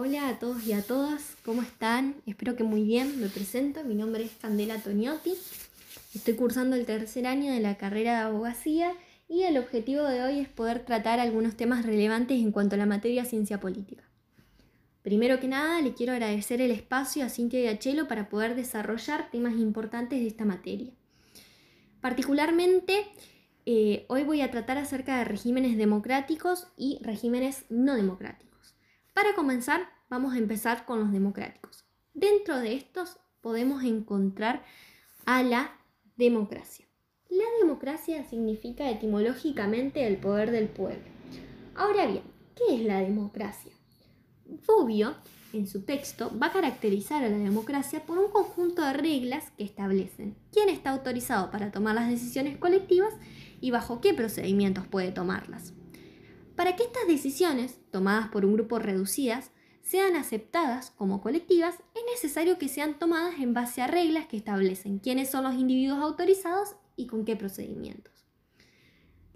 Hola a todos y a todas, ¿cómo están? Espero que muy bien, me presento, mi nombre es Candela Toniotti, estoy cursando el tercer año de la carrera de abogacía y el objetivo de hoy es poder tratar algunos temas relevantes en cuanto a la materia ciencia política. Primero que nada, le quiero agradecer el espacio a Cintia y a Chelo para poder desarrollar temas importantes de esta materia. Particularmente, eh, hoy voy a tratar acerca de regímenes democráticos y regímenes no democráticos. Para comenzar, vamos a empezar con los democráticos. Dentro de estos podemos encontrar a la democracia. La democracia significa etimológicamente el poder del pueblo. Ahora bien, ¿qué es la democracia? Bobbio, en su texto, va a caracterizar a la democracia por un conjunto de reglas que establecen quién está autorizado para tomar las decisiones colectivas y bajo qué procedimientos puede tomarlas. Para que estas decisiones, tomadas por un grupo reducidas, sean aceptadas como colectivas, es necesario que sean tomadas en base a reglas que establecen quiénes son los individuos autorizados y con qué procedimientos.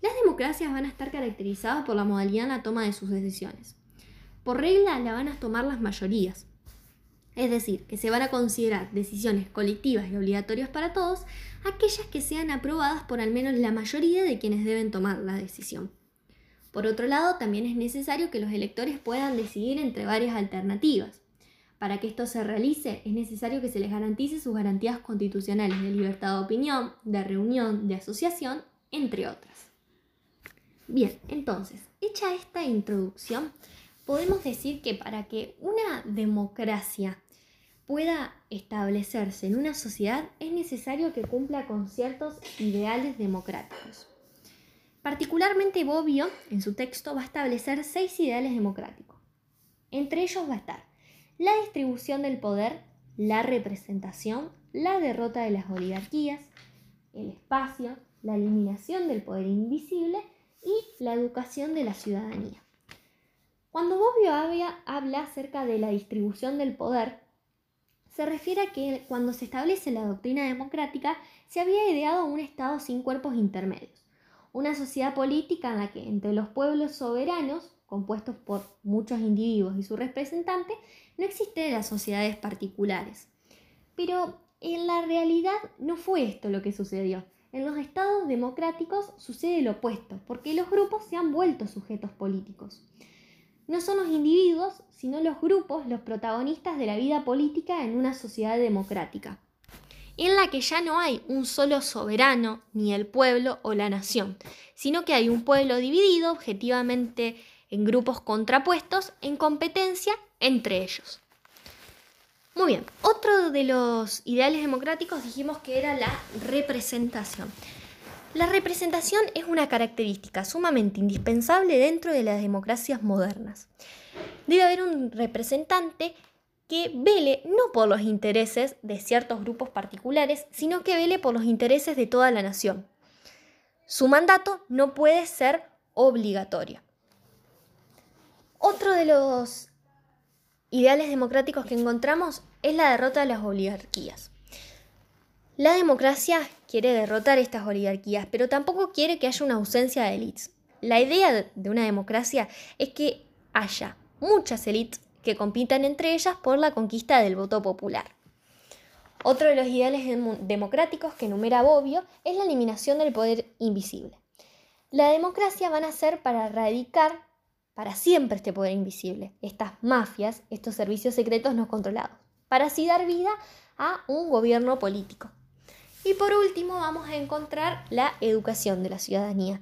Las democracias van a estar caracterizadas por la modalidad en la toma de sus decisiones. Por regla la van a tomar las mayorías, es decir, que se van a considerar decisiones colectivas y obligatorias para todos aquellas que sean aprobadas por al menos la mayoría de quienes deben tomar la decisión. Por otro lado, también es necesario que los electores puedan decidir entre varias alternativas. Para que esto se realice, es necesario que se les garantice sus garantías constitucionales de libertad de opinión, de reunión, de asociación, entre otras. Bien, entonces, hecha esta introducción, podemos decir que para que una democracia pueda establecerse en una sociedad es necesario que cumpla con ciertos ideales democráticos. Particularmente Bobbio, en su texto, va a establecer seis ideales democráticos. Entre ellos va a estar la distribución del poder, la representación, la derrota de las oligarquías, el espacio, la eliminación del poder invisible y la educación de la ciudadanía. Cuando Bobbio habla acerca de la distribución del poder, se refiere a que cuando se establece la doctrina democrática se había ideado un Estado sin cuerpos intermedios, una sociedad política en la que entre los pueblos soberanos, compuestos por muchos individuos y sus representantes, no existen las sociedades particulares. Pero en la realidad no fue esto lo que sucedió. En los estados democráticos sucede lo opuesto, porque los grupos se han vuelto sujetos políticos. No son los individuos, sino los grupos los protagonistas de la vida política en una sociedad democrática, en la que ya no hay un solo soberano, ni el pueblo o la nación, sino que hay un pueblo dividido objetivamente en grupos contrapuestos en competencia entre ellos. Muy bien, otro de los ideales democráticos dijimos que era la representación. La representación es una característica sumamente indispensable dentro de las democracias modernas. Debe haber un representante que vele no por los intereses de ciertos grupos particulares, sino que vele por los intereses de toda la nación. Su mandato no puede ser obligatorio. Otro de los ideales democráticos que encontramos es la derrota de las oligarquías. La democracia quiere derrotar estas oligarquías, pero tampoco quiere que haya una ausencia de élites. La idea de una democracia es que haya muchas élites que compitan entre ellas por la conquista del voto popular. Otro de los ideales democráticos que enumera Bobbio es la eliminación del poder invisible. La democracia van a ser para erradicar para siempre este poder invisible, estas mafias, estos servicios secretos no controlados, para así dar vida a un gobierno político. Y por último vamos a encontrar la educación de la ciudadanía,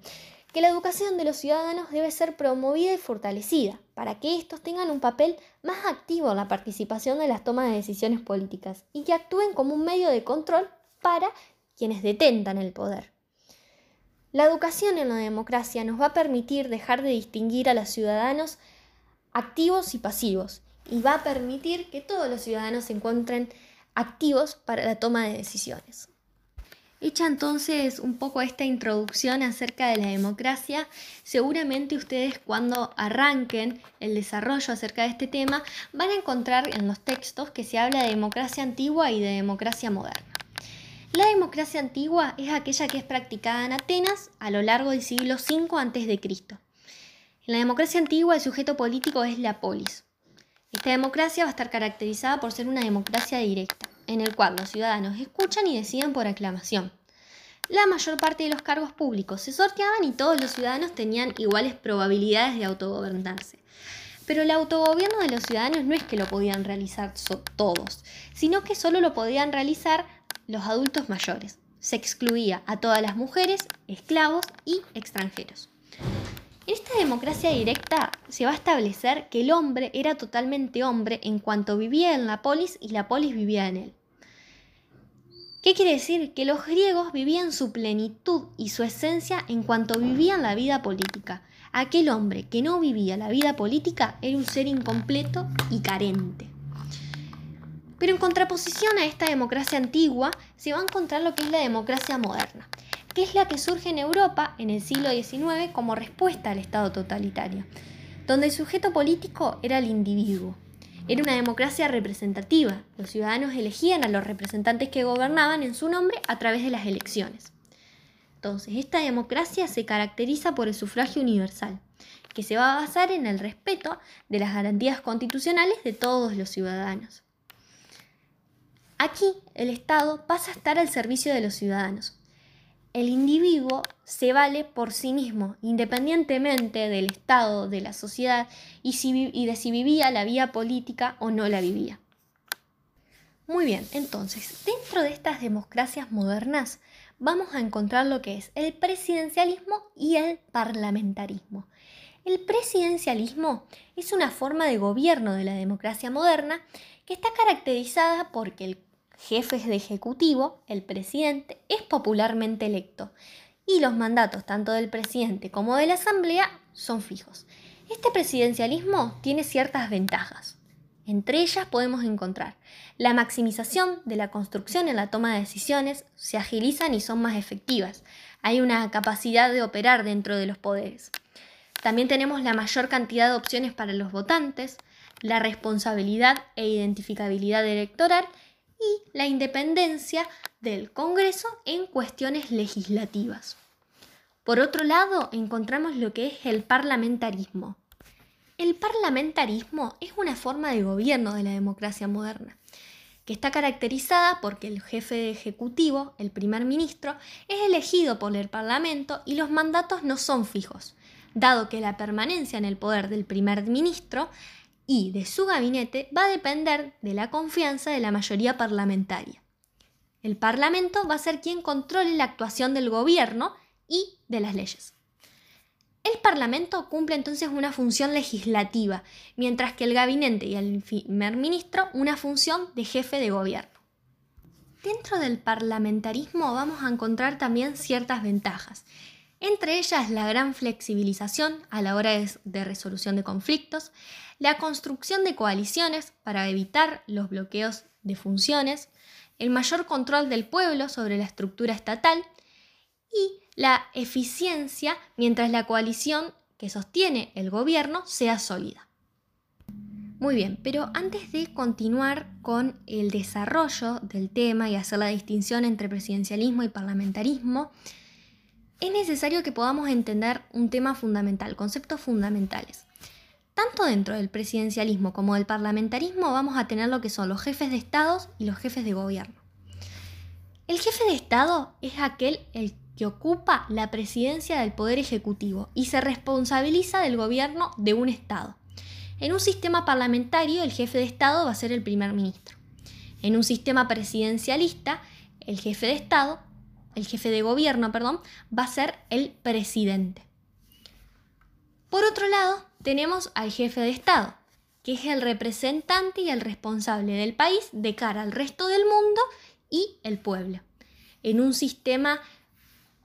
que la educación de los ciudadanos debe ser promovida y fortalecida para que estos tengan un papel más activo en la participación de las tomas de decisiones políticas y que actúen como un medio de control para quienes detentan el poder. La educación en la democracia nos va a permitir dejar de distinguir a los ciudadanos activos y pasivos y va a permitir que todos los ciudadanos se encuentren activos para la toma de decisiones. Hecha entonces un poco esta introducción acerca de la democracia, seguramente ustedes cuando arranquen el desarrollo acerca de este tema van a encontrar en los textos que se habla de democracia antigua y de democracia moderna. La democracia antigua es aquella que es practicada en Atenas a lo largo del siglo V a.C. En la democracia antigua el sujeto político es la polis. Esta democracia va a estar caracterizada por ser una democracia directa, en el cual los ciudadanos escuchan y deciden por aclamación. La mayor parte de los cargos públicos se sorteaban y todos los ciudadanos tenían iguales probabilidades de autogobernarse. Pero el autogobierno de los ciudadanos no es que lo podían realizar todos, sino que solo lo podían realizar los adultos mayores. Se excluía a todas las mujeres, esclavos y extranjeros. En esta democracia directa se va a establecer que el hombre era totalmente hombre en cuanto vivía en la polis y la polis vivía en él. ¿Qué quiere decir? Que los griegos vivían su plenitud y su esencia en cuanto vivían la vida política. Aquel hombre que no vivía la vida política era un ser incompleto y carente. Pero en contraposición a esta democracia antigua se va a encontrar lo que es la democracia moderna, que es la que surge en Europa en el siglo XIX como respuesta al Estado totalitario, donde el sujeto político era el individuo. Era una democracia representativa, los ciudadanos elegían a los representantes que gobernaban en su nombre a través de las elecciones. Entonces, esta democracia se caracteriza por el sufragio universal, que se va a basar en el respeto de las garantías constitucionales de todos los ciudadanos. Aquí el Estado pasa a estar al servicio de los ciudadanos, el individuo se vale por sí mismo, independientemente del Estado, de la sociedad y, de si vivía la vía política o no la vivía. Muy bien, entonces, dentro de estas democracias modernas vamos a encontrar lo que es el presidencialismo y el parlamentarismo. El presidencialismo es una forma de gobierno de la democracia moderna que está caracterizada porque el jefes de ejecutivo, el presidente, es popularmente electo y los mandatos tanto del presidente como de la asamblea son fijos. Este presidencialismo tiene ciertas ventajas. Entre ellas podemos encontrar la maximización de la construcción en la toma de decisiones, se agilizan y son más efectivas. Hay una capacidad de operar dentro de los poderes. También tenemos la mayor cantidad de opciones para los votantes, la responsabilidad e identificabilidad electoral y la independencia del Congreso en cuestiones legislativas. Por otro lado, encontramos lo que es el parlamentarismo. El parlamentarismo es una forma de gobierno de la democracia moderna, que está caracterizada porque el jefe de ejecutivo, el primer ministro, es elegido por el Parlamento y los mandatos no son fijos, dado que la permanencia en el poder del primer ministro y de su gabinete va a depender de la confianza de la mayoría parlamentaria. El Parlamento va a ser quien controle la actuación del gobierno y de las leyes. El Parlamento cumple entonces una función legislativa, mientras que el gabinete y el primer ministro una función de jefe de gobierno. Dentro del parlamentarismo vamos a encontrar también ciertas ventajas, entre ellas la gran flexibilización a la hora de, resolución de conflictos, la construcción de coaliciones para evitar los bloqueos de funciones, el mayor control del pueblo sobre la estructura estatal y la eficiencia mientras la coalición que sostiene el gobierno sea sólida. Muy bien, pero antes de continuar con el desarrollo del tema y hacer la distinción entre presidencialismo y parlamentarismo, es necesario que podamos entender un tema fundamental, conceptos fundamentales. Tanto dentro del presidencialismo como del parlamentarismo vamos a tener lo que son los jefes de Estado y los jefes de gobierno. El jefe de Estado es aquel el que ocupa la presidencia del Poder Ejecutivo y se responsabiliza del gobierno de un Estado. En un sistema parlamentario, el jefe de Estado va a ser el primer ministro. En un sistema presidencialista, el jefe de Estado el jefe de gobierno, perdón, va a ser el presidente. Por otro lado, tenemos al jefe de Estado, que es el representante y el responsable del país de cara al resto del mundo y el pueblo. En un sistema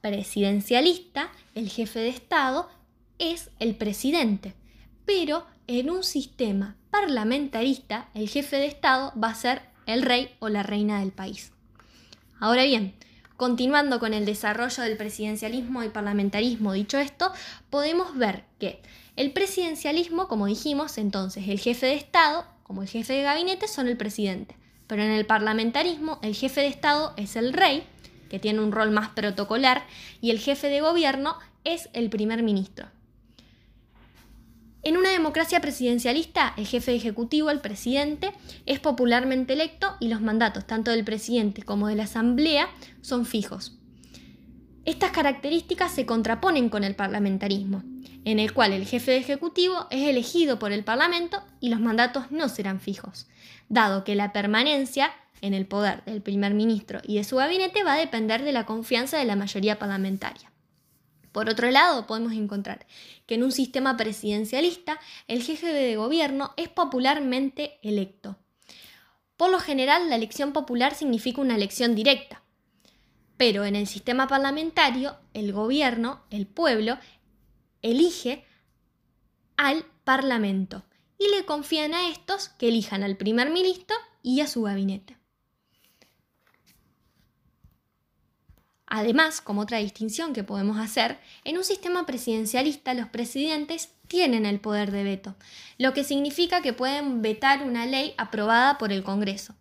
presidencialista, el jefe de Estado es el presidente, pero en un sistema parlamentarista, el jefe de Estado va a ser el rey o la reina del país. Ahora bien, Continuando con el desarrollo del presidencialismo y parlamentarismo, dicho esto, podemos ver que el presidencialismo, como dijimos, entonces el jefe de Estado, como el jefe de gabinete, son el presidente. Pero en el parlamentarismo, el jefe de Estado es el rey, que tiene un rol más protocolar, y el jefe de gobierno es el primer ministro. En una democracia presidencialista, el jefe ejecutivo, el presidente, es popularmente electo y los mandatos tanto del presidente como de la asamblea son fijos. Estas características se contraponen con el parlamentarismo, en el cual el jefe ejecutivo es elegido por el Parlamento y los mandatos no serán fijos, dado que la permanencia en el poder del primer ministro y de su gabinete va a depender de la confianza de la mayoría parlamentaria. Por otro lado, podemos encontrar que en un sistema presidencialista el jefe de gobierno es popularmente electo. Por lo general, la elección popular significa una elección directa, pero en el sistema parlamentario, el gobierno, el pueblo, elige al parlamento y le confían a estos que elijan al primer ministro y a su gabinete. Además, como otra distinción que podemos hacer, en un sistema presidencialista los presidentes tienen el poder de veto, lo que significa que pueden vetar una ley aprobada por el Congreso.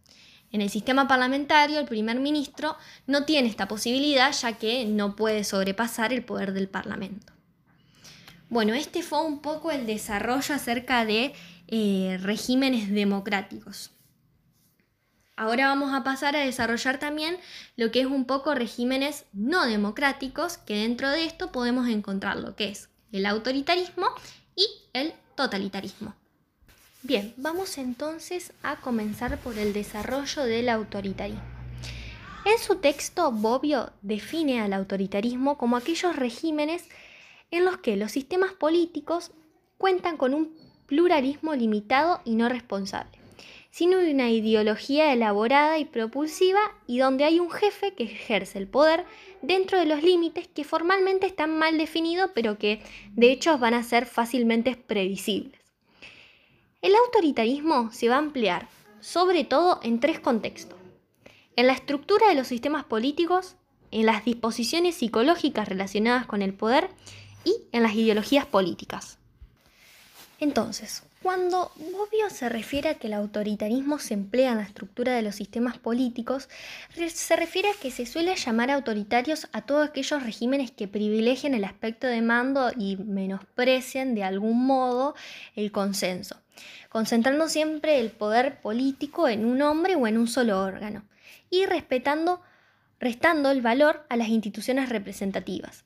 En el sistema parlamentario, el primer ministro no tiene esta posibilidad ya que no puede sobrepasar el poder del Parlamento. Bueno, este fue un poco el desarrollo acerca de eh, regímenes democráticos. Ahora vamos a pasar a desarrollar también lo que es un poco regímenes no democráticos, que dentro de esto podemos encontrar lo que es el autoritarismo y el totalitarismo. Bien, vamos entonces a comenzar por el desarrollo del autoritarismo. En su texto, Bobbio define al autoritarismo como aquellos regímenes en los que los sistemas políticos cuentan con un pluralismo limitado y no responsable sino una ideología elaborada y propulsiva y donde hay un jefe que ejerce el poder dentro de los límites que formalmente están mal definidos pero que de hecho van a ser fácilmente previsibles. El autoritarismo se va a emplear sobre todo en tres contextos. En la estructura de los sistemas políticos, en las disposiciones psicológicas relacionadas con el poder y en las ideologías políticas. Entonces, cuando Bobbio se refiere a que el autoritarismo se emplea en la estructura de los sistemas políticos, se refiere a que se suele llamar autoritarios a todos aquellos regímenes que privilegien el aspecto de mando y menosprecien de algún modo el consenso, concentrando siempre el poder político en un hombre o en un solo órgano, y respetando, restando el valor a las instituciones representativas.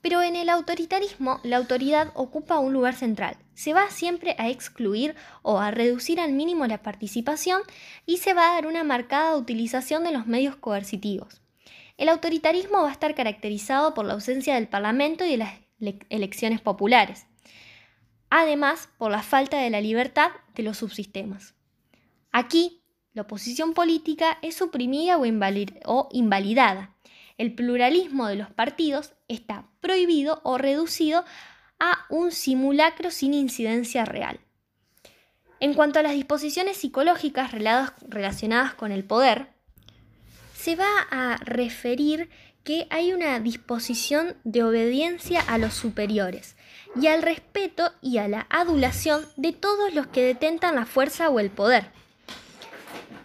Pero en el autoritarismo la autoridad ocupa un lugar central. Se va siempre a excluir o a reducir al mínimo la participación y se va a dar una marcada utilización de los medios coercitivos. El autoritarismo va a estar caracterizado por la ausencia del Parlamento y de las elecciones populares. Además, por la falta de la libertad de los subsistemas. Aquí, la oposición política es suprimida o, invalidada el pluralismo de los partidos está prohibido o reducido a un simulacro sin incidencia real. En cuanto a las disposiciones psicológicas relacionadas con el poder, se va a referir que hay una disposición de obediencia a los superiores y al respeto y a la adulación de todos los que detentan la fuerza o el poder.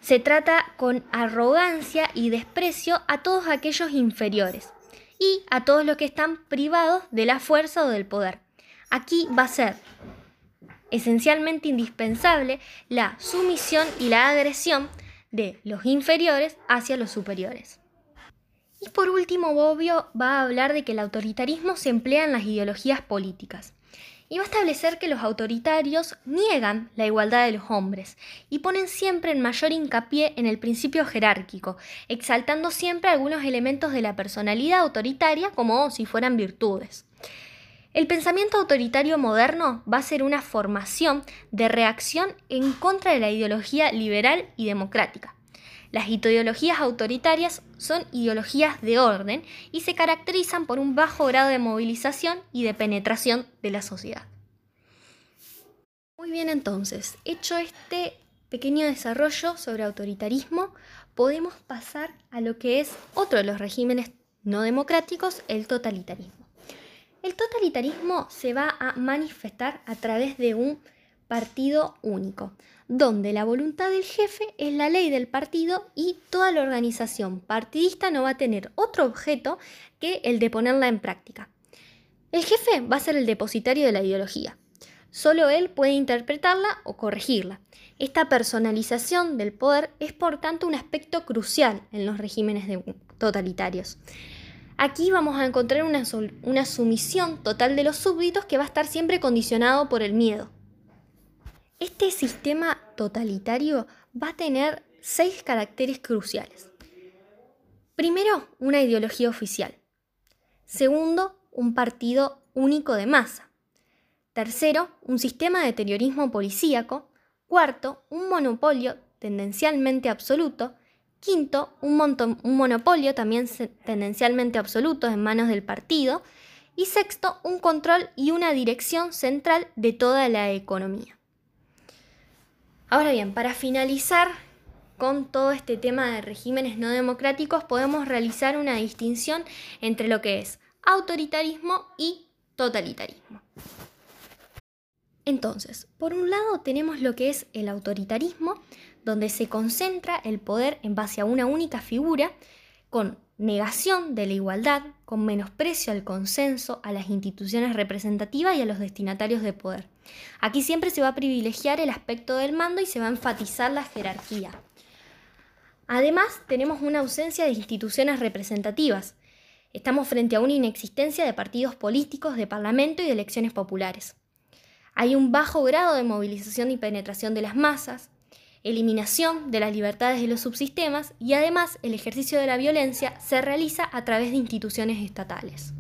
Se trata con arrogancia y desprecio a todos aquellos inferiores y a todos los que están privados de la fuerza o del poder. Aquí va a ser esencialmente indispensable la sumisión y la agresión de los inferiores hacia los superiores. Y por último, Bobbio va a hablar de que el autoritarismo se emplea en las ideologías políticas y va a establecer que los autoritarios niegan la igualdad de los hombres y ponen siempre en mayor hincapié en el principio jerárquico, exaltando siempre algunos elementos de la personalidad autoritaria como si fueran virtudes. El pensamiento autoritario moderno va a ser una formación de reacción en contra de la ideología liberal y democrática. Las ideologías autoritarias son ideologías de orden y se caracterizan por un bajo grado de movilización y de penetración de la sociedad. Muy bien, entonces, hecho este pequeño desarrollo sobre autoritarismo, podemos pasar a lo que es otro de los regímenes no democráticos, el totalitarismo. El totalitarismo se va a manifestar a través de un partido único, donde la voluntad del jefe es la ley del partido y toda la organización partidista no va a tener otro objeto que el de ponerla en práctica. El jefe va a ser el depositario de la ideología. Solo él puede interpretarla o corregirla. Esta personalización del poder es por tanto un aspecto crucial en los regímenes totalitarios. Aquí vamos a encontrar una, una sumisión total de los súbditos que va a estar siempre condicionado por el miedo. Este sistema totalitario va a tener seis caracteres cruciales. Primero, una ideología oficial. Segundo, un partido único de masa. Tercero, un sistema de terrorismo policíaco. Cuarto, un monopolio tendencialmente absoluto. Quinto, un, un, monopolio también tendencialmente absoluto en manos del partido. Y sexto, un control y una dirección central de toda la economía. Ahora bien, para finalizar con todo este tema de regímenes no democráticos, podemos realizar una distinción entre lo que es autoritarismo y totalitarismo. Entonces, por un lado tenemos lo que es el autoritarismo, donde se concentra el poder en base a una única figura, con negación de la igualdad, con menosprecio al consenso, a las instituciones representativas y a los destinatarios de poder. Aquí siempre se va a privilegiar el aspecto del mando y se va a enfatizar la jerarquía. Además, tenemos una ausencia de instituciones representativas. Estamos frente a una inexistencia de partidos políticos, de parlamento y de elecciones populares. Hay un bajo grado de movilización y penetración de las masas, eliminación de las libertades de los subsistemas y además el ejercicio de la violencia se realiza a través de instituciones estatales.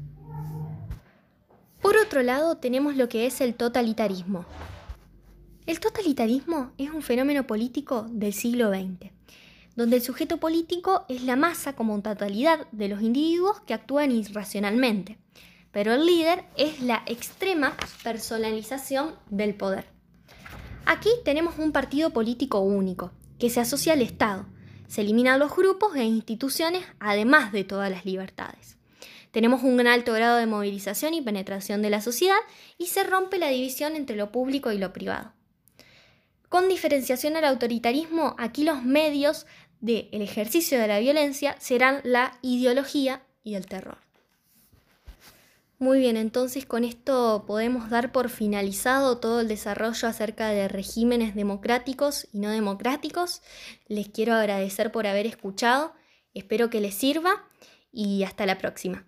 Por otro lado, tenemos lo que es el totalitarismo. El totalitarismo es un fenómeno político del siglo XX, donde el sujeto político es la masa como totalidad de los individuos que actúan irracionalmente pero el líder es la extrema personalización del poder. Aquí tenemos un partido político único, que se asocia al Estado. Se eliminan los grupos e instituciones, además de todas las libertades. Tenemos un alto grado de movilización y penetración de la sociedad y se rompe la división entre lo público y lo privado. Con diferenciación al autoritarismo, aquí los medios del ejercicio de la violencia serán la ideología y el terror. Muy bien, entonces con esto podemos dar por finalizado todo el desarrollo acerca de regímenes democráticos y no democráticos. Les quiero agradecer por haber escuchado, espero que les sirva y hasta la próxima.